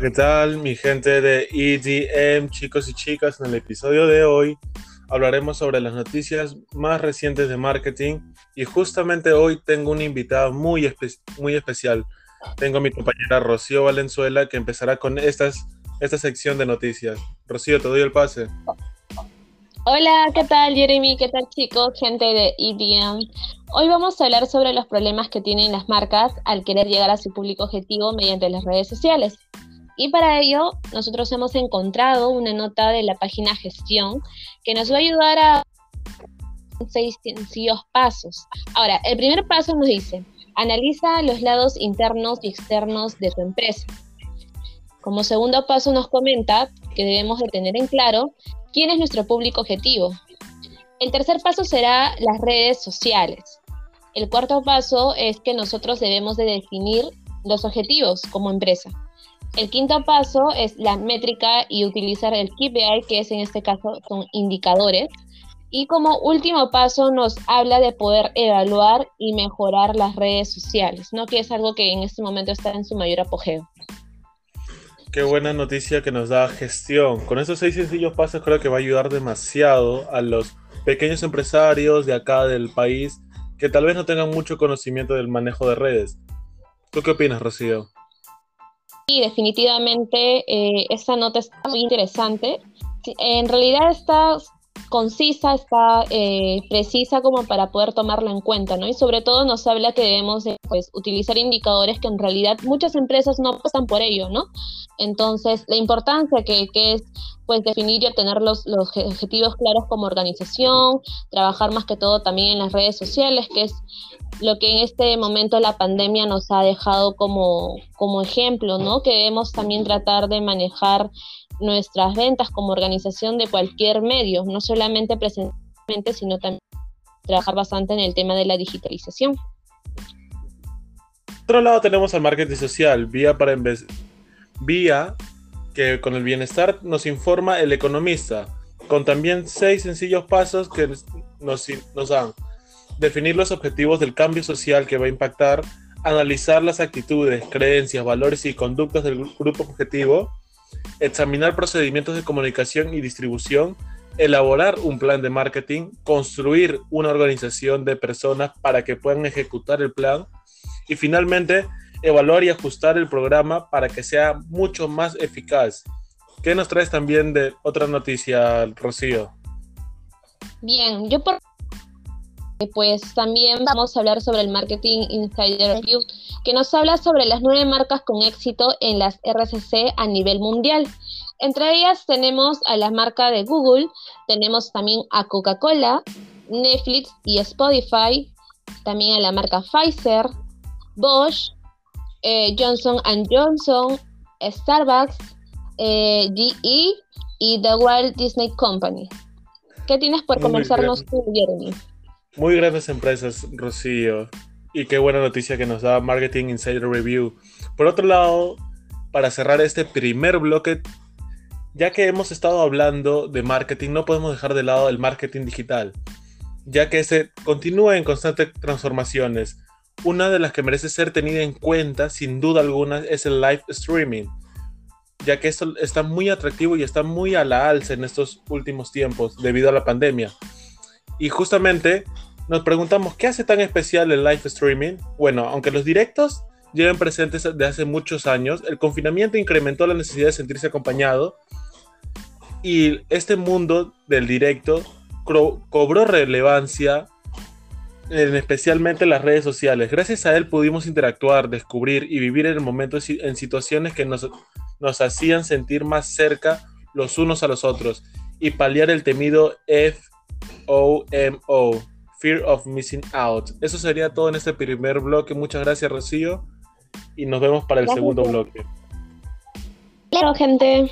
¿qué tal mi gente de EDM, chicos y chicas? En el episodio de hoy hablaremos sobre las noticias más recientes de marketing y justamente hoy tengo un invitado muy, muy especial. Tengo a mi compañera Rocío Valenzuela que empezará con estas, esta sección de noticias. Rocío, te doy el pase. Hola, ¿qué tal Jeremy? ¿Qué tal chicos? Gente de EDM. Hoy vamos a hablar sobre los problemas que tienen las marcas al querer llegar a su público objetivo mediante las redes sociales. Y para ello, nosotros hemos encontrado una nota de la página Gestión que nos va a ayudar a seis sencillos pasos. Ahora, el primer paso nos dice, analiza los lados internos y externos de tu empresa. Como segundo paso nos comenta que debemos de tener en claro quién es nuestro público objetivo. El tercer paso será las redes sociales. El cuarto paso es que nosotros debemos de definir los objetivos como empresa. El quinto paso es la métrica y utilizar el KPI, que es en este caso son indicadores. Y como último paso nos habla de poder evaluar y mejorar las redes sociales, ¿no? que es algo que en este momento está en su mayor apogeo. Qué buena noticia que nos da gestión. Con esos seis sencillos pasos creo que va a ayudar demasiado a los pequeños empresarios de acá del país que tal vez no tengan mucho conocimiento del manejo de redes. ¿Tú qué opinas, Rocío? Definitivamente eh, esta nota está muy interesante. En realidad está concisa, está eh, precisa como para poder tomarla en cuenta, ¿no? Y sobre todo nos habla que debemos pues, utilizar indicadores que en realidad muchas empresas no apuestan por ello, ¿no? Entonces, la importancia que, que es pues definir y obtener los, los, objetivos claros como organización, trabajar más que todo también en las redes sociales, que es lo que en este momento la pandemia nos ha dejado como, como ejemplo, ¿no? Que debemos también tratar de manejar nuestras ventas como organización de cualquier medio, no solamente presencialmente, sino también trabajar bastante en el tema de la digitalización. Por otro lado tenemos al marketing social, vía para vía que con el bienestar nos informa el economista, con también seis sencillos pasos que nos, nos dan definir los objetivos del cambio social que va a impactar, analizar las actitudes, creencias, valores y conductas del grupo objetivo, examinar procedimientos de comunicación y distribución, elaborar un plan de marketing, construir una organización de personas para que puedan ejecutar el plan y finalmente evaluar y ajustar el programa para que sea mucho más eficaz. ¿Qué nos traes también de otra noticia, Rocío? Bien, yo por pues también vamos a hablar sobre el Marketing Insider Review, que nos habla sobre las nueve marcas con éxito en las RCC a nivel mundial. Entre ellas tenemos a la marca de Google, tenemos también a Coca-Cola, Netflix y Spotify, también a la marca Pfizer, Bosch, eh, Johnson Johnson, Starbucks, eh, GE y The Walt Disney Company. ¿Qué tienes por comenzarnos tú, Jeremy? Muy grandes empresas, Rocío. Y qué buena noticia que nos da Marketing Insider Review. Por otro lado, para cerrar este primer bloque, ya que hemos estado hablando de marketing, no podemos dejar de lado el marketing digital, ya que ese continúa en constantes transformaciones. Una de las que merece ser tenida en cuenta, sin duda alguna, es el live streaming, ya que esto está muy atractivo y está muy a la alza en estos últimos tiempos debido a la pandemia. Y justamente nos preguntamos, ¿qué hace tan especial el live streaming? Bueno, aunque los directos lleven presentes desde hace muchos años, el confinamiento incrementó la necesidad de sentirse acompañado y este mundo del directo cobró relevancia en especialmente las redes sociales. Gracias a él pudimos interactuar, descubrir y vivir en el momento en situaciones que nos, nos hacían sentir más cerca los unos a los otros y paliar el temido F OMO, Fear of Missing Out. Eso sería todo en este primer bloque. Muchas gracias, Rocío. Y nos vemos para el segundo bloque. Claro, gente.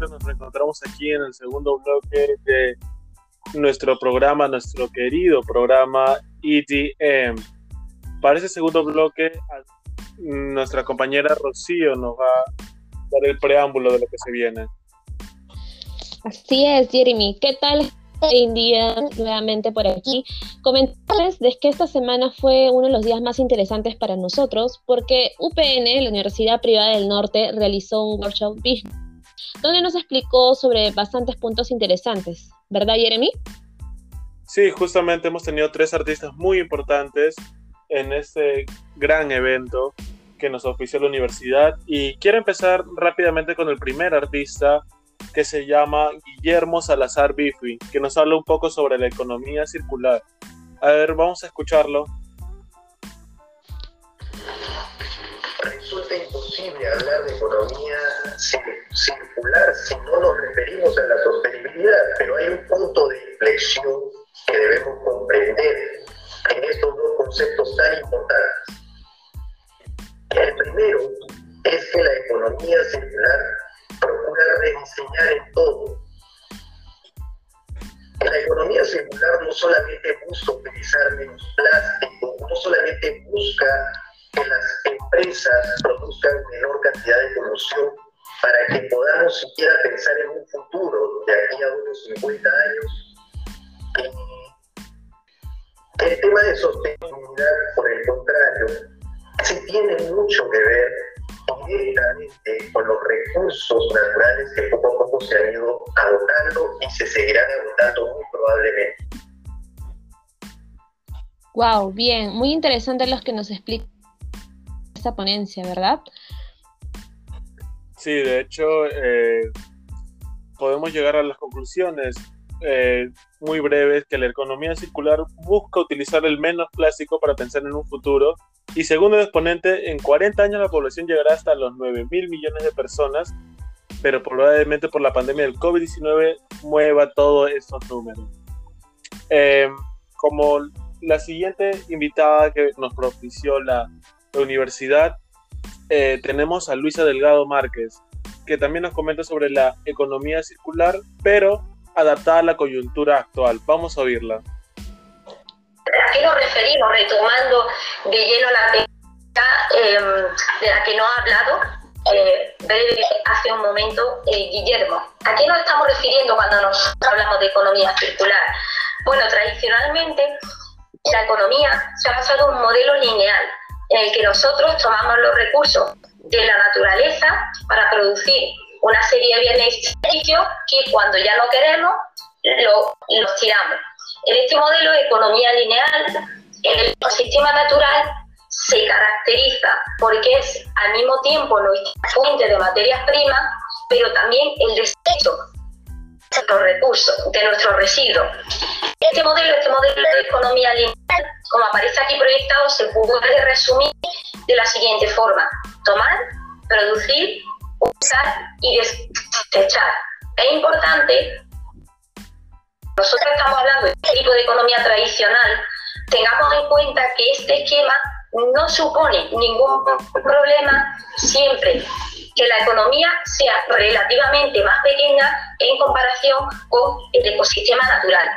Nos reencontramos aquí en el segundo bloque de nuestro programa, nuestro querido programa EDM para ese segundo bloque, nuestra compañera Rocío nos va a dar el preámbulo de lo que se viene. Así es, Jeremy. ¿Qué tal? Día nuevamente por aquí. Comentarles de que esta semana fue uno de los días más interesantes para nosotros porque UPN, la Universidad Privada del Norte, realizó un workshop business donde nos explicó sobre bastantes puntos interesantes. ¿Verdad, Jeremy? Sí, justamente hemos tenido tres artistas muy importantes en este gran evento que nos ofició la universidad y quiero empezar rápidamente con el primer artista que se llama Guillermo Salazar Bifi, que nos habla un poco sobre la economía circular. A ver, vamos a escucharlo. Resulta imposible hablar de economía circular si no nos referimos a la sostenibilidad, pero hay un punto de inflexión pensar en un futuro de aquí a unos 50 años. El tema de sostenibilidad, por el contrario, sí tiene mucho que ver directamente con los recursos naturales que poco a poco se han ido agotando y se seguirán agotando muy probablemente. Wow, bien, muy interesante los que nos explica esta ponencia, ¿verdad? Sí, de hecho, eh, podemos llegar a las conclusiones eh, muy breves que la economía circular busca utilizar el menos plástico para pensar en un futuro y según el exponente, en 40 años la población llegará hasta los 9 mil millones de personas, pero probablemente por la pandemia del COVID-19 mueva todos estos números. Em, como la siguiente invitada que nos propició la, universidad, eh, tenemos a Luisa Delgado Márquez, que también nos comenta sobre la economía circular, pero adaptada a la coyuntura actual. Vamos a oírla. ¿A qué nos referimos? Retomando de lleno la em, de la que nos ha hablado eh, hace un momento eh, Guillermo. ¿A qué nos estamos refiriendo cuando nos hablamos de economía circular? Bueno, tradicionalmente la economía se ha basado en un modelo lineal en el que nosotros tomamos los recursos de la naturaleza para producir una serie de bienes y servicios que cuando ya no queremos los tiramos. En este modelo de economía lineal, el ecosistema natural se caracteriza porque es al mismo tiempo nuestra fuente de materias primas, pero también el desecho de nuestros recursos, de nuestros residuos. Este modelo, este modelo de economía lineal, como aparece aquí proyectado, se puede resumir de la siguiente forma: tomar, producir, usar y desechar. Es importante nosotros estamos hablando de este tipo de economía tradicional, tengamos en cuenta que este esquema no supone ningún problema siempre que la economía sea relativamente más pequeña en comparación con el ecosistema natural.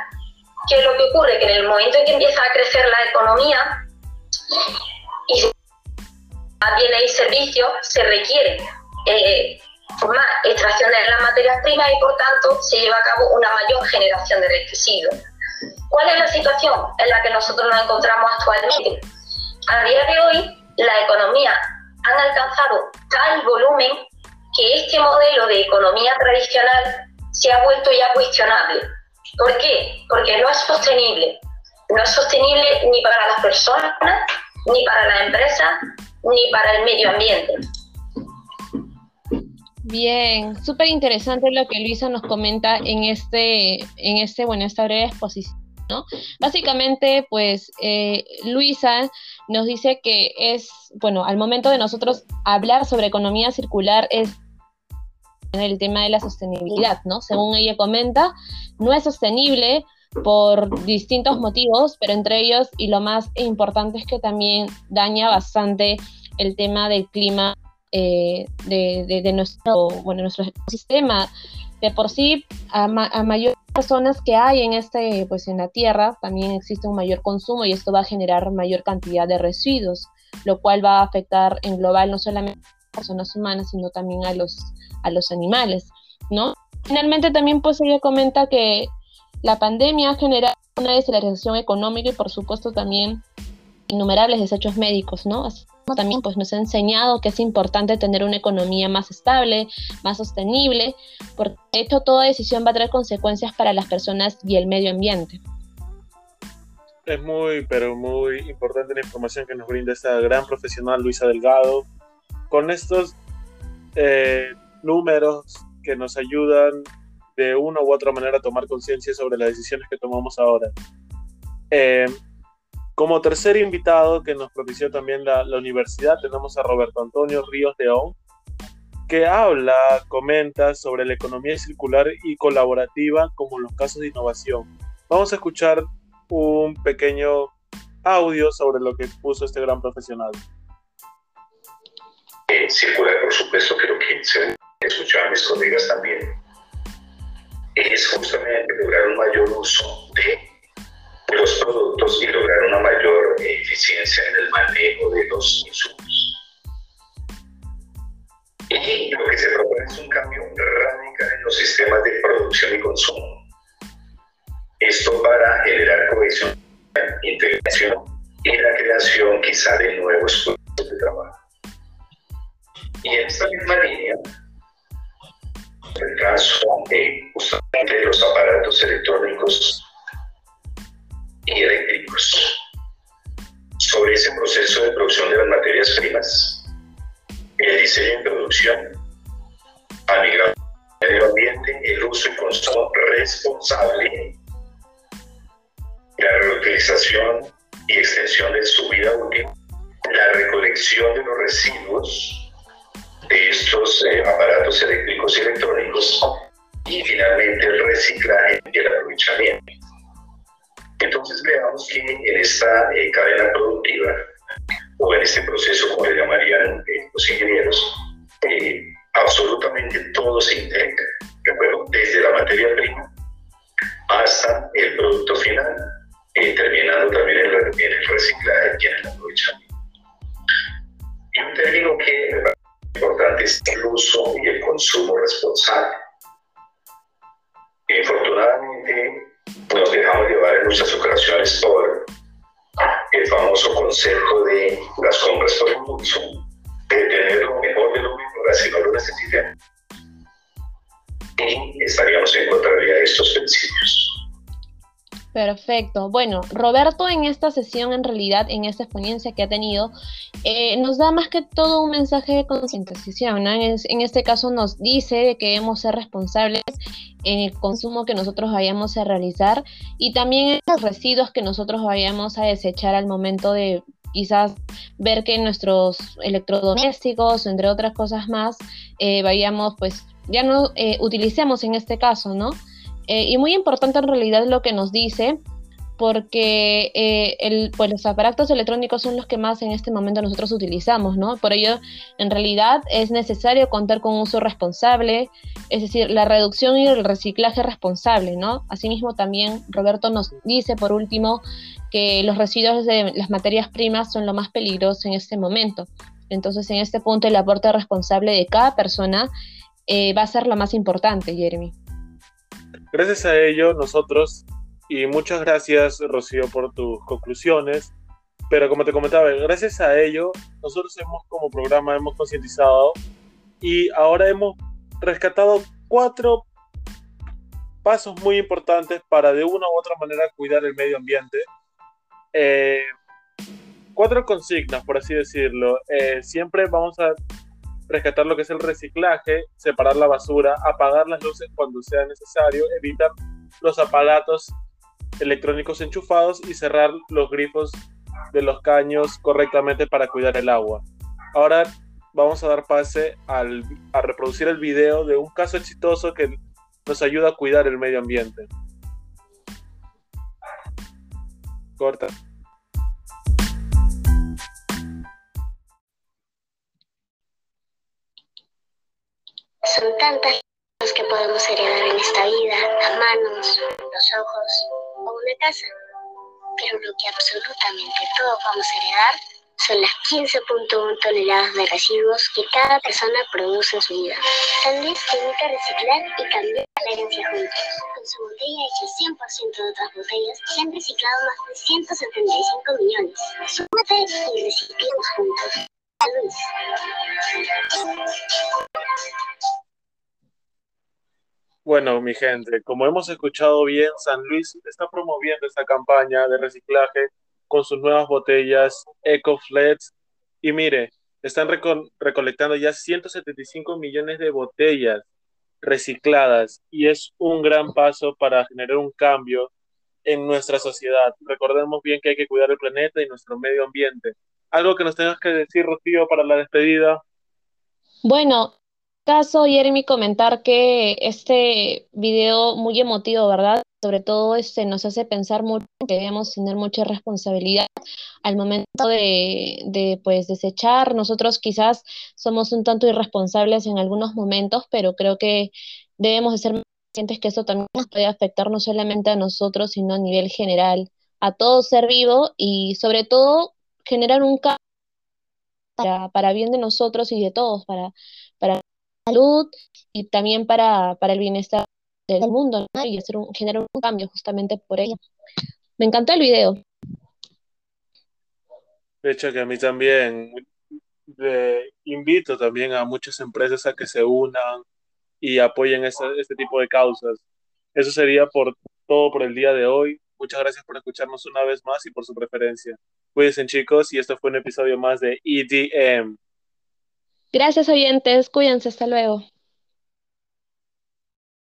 ¿Qué es lo que ocurre? Que en el momento en que empieza a crecer la economía y bienes y servicios, se requiere eh, más extracción de las materias primas y por tanto se lleva a cabo una mayor generación de residuos. ¿Cuál es la situación en la que nosotros nos encontramos actualmente? A día de hoy, la economía han alcanzado tal volumen que este modelo de economía tradicional se ha vuelto ya cuestionable. ¿Por qué? Porque no es sostenible. No es sostenible ni para las personas, ni para las empresas, ni para el medio ambiente. Bien, súper interesante lo que Luisa nos comenta en este, en este, bueno, esta breve exposición. Básicamente, pues eh, Luisa nos dice que es, bueno, al momento de nosotros hablar sobre economía circular es el tema de la sostenibilidad, ¿no? Según ella comenta, no es sostenible por distintos motivos, pero entre ellos, y lo más importante es que también daña bastante el tema del clima eh, de, nuestro, bueno, nuestro ecosistema. De por sí, a, a mayores personas que hay en, este, pues en la Tierra, también existe un mayor consumo y esto va a generar mayor cantidad de residuos, lo cual va a afectar en global no solamente a las personas humanas, sino también a los, a los animales, ¿no? Finalmente también pues ella comenta que la pandemia ha generado una desaceleración económica y por supuesto también innumerables desechos médicos, ¿no? Así también pues nos ha enseñado que es importante tener una economía más estable, más sostenible, porque de hecho toda decisión va a traer consecuencias para las personas y el medio ambiente. Es muy, pero muy importante la información que nos brinda esta gran profesional Luisa Delgado, con estos eh, números que nos ayudan de una u otra manera a tomar conciencia sobre las decisiones que tomamos ahora. Eh, como tercer invitado que nos propició también la, la, universidad, tenemos a Roberto Antonio Ríos León, que habla, comenta sobre la economía circular y colaborativa como los casos de innovación. Vamos a escuchar un pequeño audio sobre lo que expuso este gran profesional. circular, por supuesto, creo que se escuchaban mis colegas también, es justamente lograr un mayor uso de los productos y lograr una mayor eficiencia en el manejo de los insumos. Y lo que se propone es un cambio radical en los sistemas de producción y consumo. Esto para generar cohesión, integración y la creación quizá de nuevos puestos de trabajo. Y en esta misma línea, el caso de justamente los aparatos electrónicos y eléctricos. Sobre ese proceso de producción de las materias primas, el diseño y producción, a nivel medio ambiente, el uso y consumo responsable, la reutilización y extensión de su vida útil, la recolección de los residuos de estos eh, aparatos eléctricos y electrónicos y finalmente el reciclaje y el aprovechamiento. Entonces veamos que en esta eh, cadena productiva o en este proceso, como le llamarían eh, los ingenieros, eh, absolutamente todo se integra, desde la materia prima hasta el producto final, terminando también en, el reciclaje y en el aprovechamiento. Y un término que es importante es el uso y el consumo responsable. Infortunadamente, nos en muchas ocasiones por el famoso concepto de las compras por impulso, de tener lo mejor de lo mejor, así no lo necesitamos. Y estaríamos en contra de estos principios. Perfecto. Bueno, Roberto en esta sesión, en realidad, en esta experiencia que ha tenido, eh, nos da más que todo un mensaje de concientización. ¿no? En, en, este caso nos dice que debemos ser responsables en el consumo que nosotros vayamos a realizar y también en los residuos que nosotros vayamos a desechar al momento de quizás ver que nuestros electrodomésticos, entre otras cosas más, eh, vayamos, pues ya no eh, utilicemos en este caso, ¿no? Eh, y muy importante en realidad lo que nos dice, porque eh, el, pues los aparatos electrónicos son los que más en este momento nosotros utilizamos, ¿no? Por ello, en realidad es necesario contar con un uso responsable, es decir, la reducción y el reciclaje responsable, ¿no? Asimismo, también Roberto nos dice, por último, que los residuos de las materias primas son lo más peligroso en este momento. Entonces, en este punto, el aporte responsable de cada persona eh, va a ser lo más importante, Jeremy. Gracias a ello, nosotros y muchas gracias, Rocío, por tus conclusiones. Pero como te comentaba, gracias a ello, nosotros hemos como programa hemos concientizado y ahora hemos rescatado cuatro pasos muy importantes para de una u otra manera cuidar el medio ambiente. Eh, cuatro consignas, por así decirlo. Eh, siempre vamos a rescatar lo que es el reciclaje, separar la basura, apagar las luces cuando sea necesario, evitar los aparatos electrónicos enchufados y cerrar los grifos de los caños correctamente para cuidar el agua. Ahora vamos a dar pase al, a reproducir el video de un caso exitoso que nos ayuda a cuidar el medio ambiente. Corta. Son tantas cosas que podemos heredar en esta vida, las manos, los ojos, o una casa. Pero lo que absolutamente todos vamos a heredar son las 15.1 toneladas de residuos que cada persona produce en su vida. San Luis te invita a reciclar y cambiar la herencia juntos. Con su botella hecha 100% de otras botellas, se han reciclado más de 175 millones. Súmate y reciclemos juntos. San Luis. Bueno, mi gente, como hemos escuchado bien, San Luis está promoviendo esta campaña de reciclaje con sus nuevas botellas EcoFlets. Y mire, están recolectando ya 175 millones de botellas recicladas y es un gran paso para generar un cambio en nuestra sociedad. Recordemos bien que hay que cuidar el planeta y nuestro medio ambiente. ¿Algo que nos tengas que decir, Rocío, para la despedida? Bueno, caso, Jeremy, comentar que este video muy emotivo, ¿verdad? Sobre todo este, nos hace pensar mucho que debemos tener mucha responsabilidad al momento de, de pues, desechar. Nosotros quizás somos un tanto irresponsables en algunos momentos, pero creo que debemos de ser conscientes que eso también nos puede afectar no solamente a nosotros, sino a nivel general, a todo ser vivo y sobre todo generar un cambio para, para bien de nosotros y de todos, para, para salud y también para, para el bienestar del mundo y hacer un, generar un cambio justamente por ello. Me encantó el video. De hecho, que a mí también invito también a muchas empresas a que se unan y apoyen este tipo de causas. Eso sería por todo por el día de hoy. Muchas gracias por escucharnos una vez más y por su preferencia. Cuídense chicos y esto fue un episodio más de EDM. Gracias oyentes, cuídense, hasta luego.